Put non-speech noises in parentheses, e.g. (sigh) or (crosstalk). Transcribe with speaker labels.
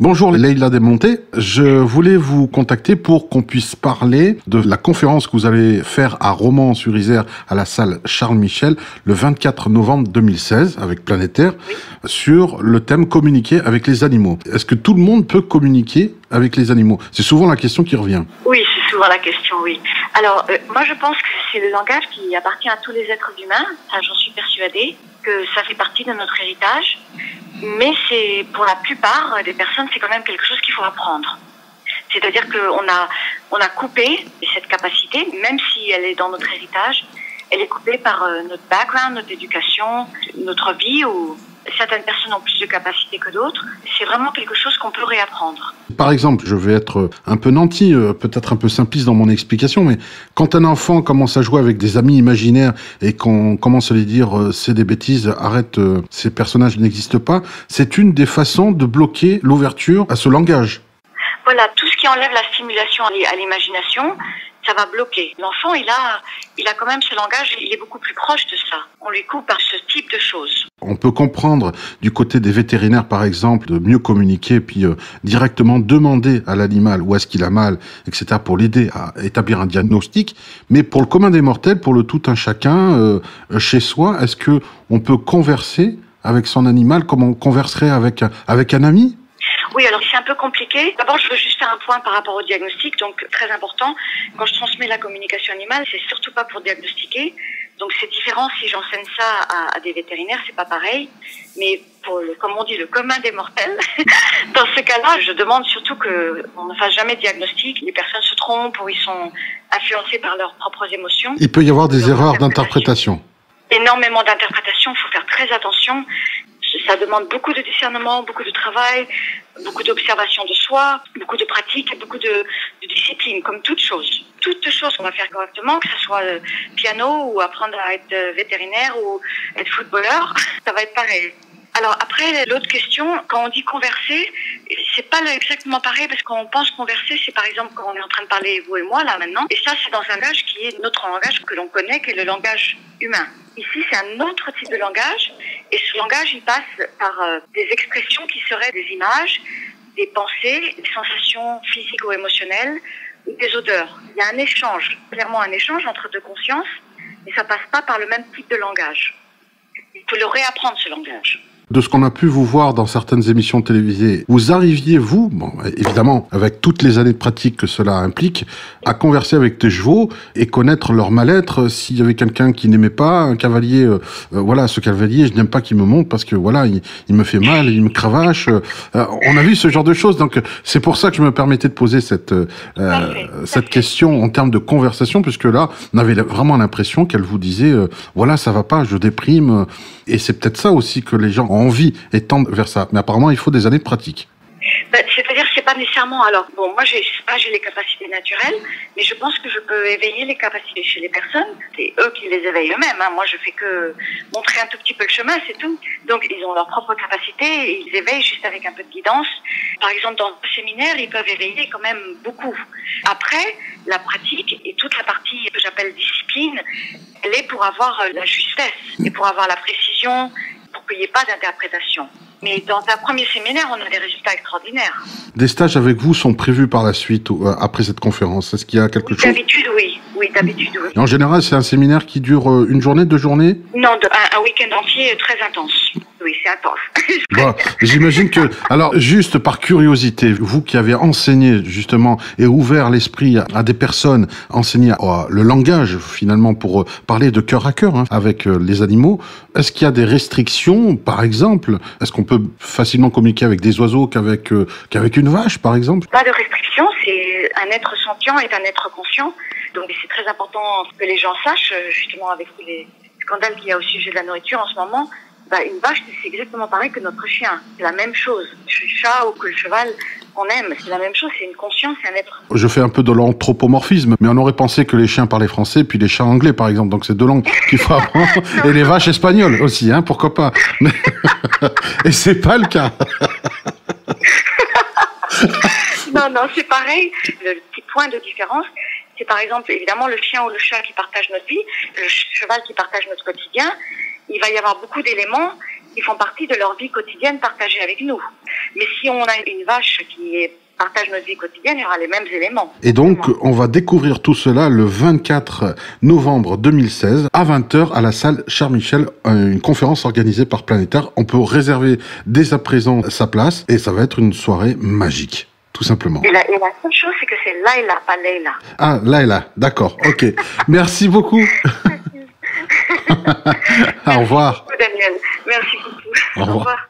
Speaker 1: Bonjour Leïla Desmontés, je voulais vous contacter pour qu'on puisse parler de la conférence que vous allez faire à Romans-sur-Isère à la salle Charles Michel le 24 novembre 2016 avec Planétaire sur le thème communiquer avec les animaux. Est-ce que tout le monde peut communiquer avec les animaux? C'est souvent la question qui revient.
Speaker 2: Oui, c'est souvent la question, oui. Alors, euh, moi je pense que c'est le langage qui appartient à tous les êtres humains, j'en suis persuadée, que ça fait partie de notre héritage mais c'est pour la plupart des personnes, c'est quand même quelque chose qu'il faut apprendre. C'est-à-dire qu'on a, on a coupé cette capacité, même si elle est dans notre héritage, elle est coupée par euh, notre background, notre éducation, notre vie, où certaines personnes ont plus de capacités que d'autres. C'est vraiment quelque chose qu'on peut réapprendre.
Speaker 1: Par exemple, je vais être un peu nanti, euh, peut-être un peu simpliste dans mon explication, mais quand un enfant commence à jouer avec des amis imaginaires et qu'on commence à lui dire euh, c'est des bêtises, arrête, ces personnages n'existent pas, c'est une des façons de bloquer l'ouverture à ce langage.
Speaker 2: Voilà, tout ce qui enlève la stimulation à l'imagination, ça va bloquer. L'enfant, il a, il a quand même ce langage, il est beaucoup plus proche de ça. On lui coupe par ce type de choses.
Speaker 1: On peut comprendre du côté des vétérinaires, par exemple, de mieux communiquer, puis euh, directement demander à l'animal où est-ce qu'il a mal, etc., pour l'aider à établir un diagnostic. Mais pour le commun des mortels, pour le tout un chacun, euh, chez soi, est-ce que on peut converser avec son animal comme on converserait avec, avec un ami?
Speaker 2: Oui, alors c'est un peu compliqué. D'abord, je veux juste faire un point par rapport au diagnostic, donc très important. Quand je transmets la communication animale, c'est surtout pas pour diagnostiquer. Donc c'est différent si j'enseigne ça à, des vétérinaires, c'est pas pareil. Mais pour le, comme on dit, le commun des mortels, (laughs) dans ce cas-là, je demande surtout qu'on ne fasse jamais de diagnostic. Les personnes se trompent ou ils sont influencés par leurs propres émotions.
Speaker 1: Il peut y avoir des erreurs d'interprétation.
Speaker 2: Énormément d'interprétation, il faut faire très attention ça demande beaucoup de discernement, beaucoup de travail, beaucoup d'observation de soi, beaucoup de pratique, beaucoup de, discipline, comme toute chose. Toute chose qu'on va faire correctement, que ce soit le piano ou apprendre à être vétérinaire ou être footballeur, (laughs) ça va être pareil. Alors après, l'autre question, quand on dit converser, c'est pas exactement pareil parce qu'on pense converser, c'est par exemple quand on est en train de parler vous et moi là maintenant, et ça c'est dans un langage qui est notre langage que l'on connaît, qui est le langage humain. Ici c'est un autre type de langage et ce langage, il passe par euh, des expressions qui seraient des images, des pensées, des sensations physiques ou émotionnelles, des odeurs. Il y a un échange, clairement un échange entre deux consciences, mais ça passe pas par le même type de langage. Il faut le réapprendre, ce langage
Speaker 1: de ce qu'on a pu vous voir dans certaines émissions télévisées, vous arriviez, vous, bon, évidemment, avec toutes les années de pratique que cela implique, à converser avec tes chevaux et connaître leur mal-être. S'il y avait quelqu'un qui n'aimait pas, un cavalier, euh, euh, voilà, ce cavalier, je n'aime pas qu'il me monte parce que voilà, il, me fait mal, il me cravache. Euh, on a vu ce genre de choses, donc c'est pour ça que je me permettais de poser cette cette question en termes de conversation, puisque là, on avait vraiment l'impression qu'elle vous disait, voilà, ça va pas, je déprime, et c'est peut-être ça aussi que les gens envie et tendre vers ça. Mais apparemment, il faut des années de pratique.
Speaker 2: Ben, c'est-à-dire que c'est pas nécessairement. Alors, bon, moi, j'ai pas j'ai les capacités naturelles, mais je pense que je peux éveiller les capacités chez les personnes. C'est eux qui les éveillent eux-mêmes. Hein. Moi, je fais que montrer un tout petit peu le chemin, c'est tout. Donc, ils ont leurs propres capacités et ils éveillent juste avec un peu de guidance. Par exemple, dans le séminaire, ils peuvent éveiller quand même beaucoup. Après, la pratique et toute la partie que j'appelle discipline, elle est pour avoir la justesse et pour avoir la précision qu'il n'y ait pas d'interprétation. Mais dans un premier séminaire, on a des résultats extraordinaires.
Speaker 1: Des stages avec vous sont prévus par la suite, euh, après cette conférence Est-ce qu'il y a quelque chose?
Speaker 2: D'habitude, oui. Oui, d'habitude, oui.
Speaker 1: en général, c'est un séminaire qui dure euh, une journée, deux journées?
Speaker 2: Non, un, week-end entier très intense. Oui, c'est intense.
Speaker 1: J'imagine que, alors, juste par curiosité, vous qui avez enseigné justement et ouvert l'esprit à des personnes, enseigné le langage finalement pour euh, parler de cœur à cœur hein, avec les animaux, est-ce qu'il y a des restrictions, par exemple? Est-ce qu'on peut facilement communiquer avec des oiseaux qu'avec euh, qu'avec une vache, par exemple?
Speaker 2: Pas de restriction. C'est un être sentient et un être conscient. Donc c'est très important que les gens sachent, euh, justement avec les scandales qu'il y a au sujet de la nourriture en ce moment. Bah, une vache, c'est exactement pareil que notre chien. C'est la même chose. Le chat ou que le cheval, on aime. C'est la même chose. C'est une conscience, c'est un être.
Speaker 1: Je fais un peu de l'anthropomorphisme, mais on aurait pensé que les chiens parlaient français, puis les chats anglais, par exemple. Donc c'est deux langues qu'il faut apprendre. Et les vaches espagnoles aussi, hein, pourquoi pas. (laughs) Et c'est pas le cas. (laughs)
Speaker 2: non, non, c'est pareil. Le petit point de différence, c'est par exemple, évidemment, le chien ou le chat qui partage notre vie, le cheval qui partage notre quotidien. Il va y avoir beaucoup d'éléments qui font partie de leur vie quotidienne partagée avec nous. Mais si on a une vache qui partage notre vie quotidienne, il y aura les mêmes éléments.
Speaker 1: Et donc, on va découvrir tout cela le 24 novembre 2016 à 20h à la salle Charles Michel, euh, une conférence organisée par Planétaire. On peut réserver dès à présent sa place et ça va être une soirée magique. Tout simplement.
Speaker 2: Et la, et la seule chose, c'est que c'est Laila, pas Leila.
Speaker 1: Ah, Laila, d'accord, ok. Merci beaucoup. (laughs) Au revoir.
Speaker 2: Merci beaucoup, Daniel. Merci beaucoup.
Speaker 1: Au revoir.